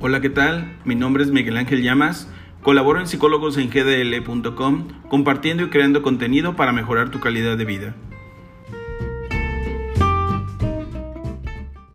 Hola, ¿qué tal? Mi nombre es Miguel Ángel Llamas. Colaboro en psicólogosengdl.com compartiendo y creando contenido para mejorar tu calidad de vida.